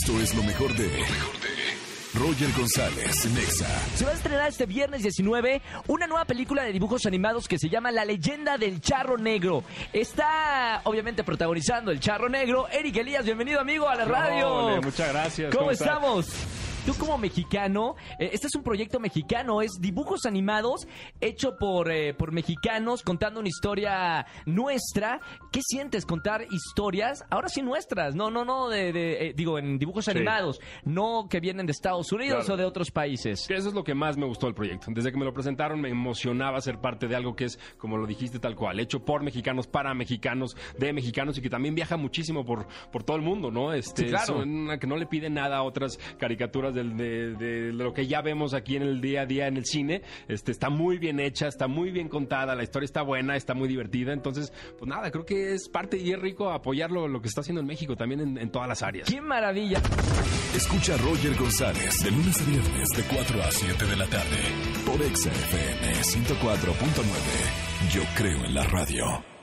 Esto es lo mejor de. Roger González, Nexa. Se va a estrenar este viernes 19 una nueva película de dibujos animados que se llama La leyenda del charro negro. Está obviamente protagonizando el charro negro. Eric Elías, bienvenido amigo a la radio. Ole, muchas gracias. ¿Cómo, estamos? Tú como mexicano, eh, este es un proyecto mexicano, es dibujos animados hecho por, eh, por mexicanos contando una historia nuestra. ¿Qué sientes contar historias? Ahora sí nuestras, no, no, no, de, de, eh, digo, en dibujos Sí. animados, no que vienen de Estados Unidos Claro. o de otros países. Eso es lo que más me gustó del proyecto. Desde que me lo presentaron me emocionaba ser parte de algo que es, como lo dijiste tal cual, hecho por mexicanos, para mexicanos, de mexicanos y que también viaja muchísimo por, por todo el mundo, ¿no? Este, Sí, claro. es una que no le pide nada a otras caricaturas de, de lo que ya vemos aquí en el día a día en el cine. Este, está muy bien hecha, está muy bien contada, la historia está buena, está muy divertida. Entonces, pues nada, creo que es parte y es rico apoyarlo lo que está haciendo en México también en, en todas las áreas. ¡Qué maravilla! Escucha a Roger González de lunes a viernes de 4 a 7 de la tarde por Exa FM 104.9. Yo creo en la radio.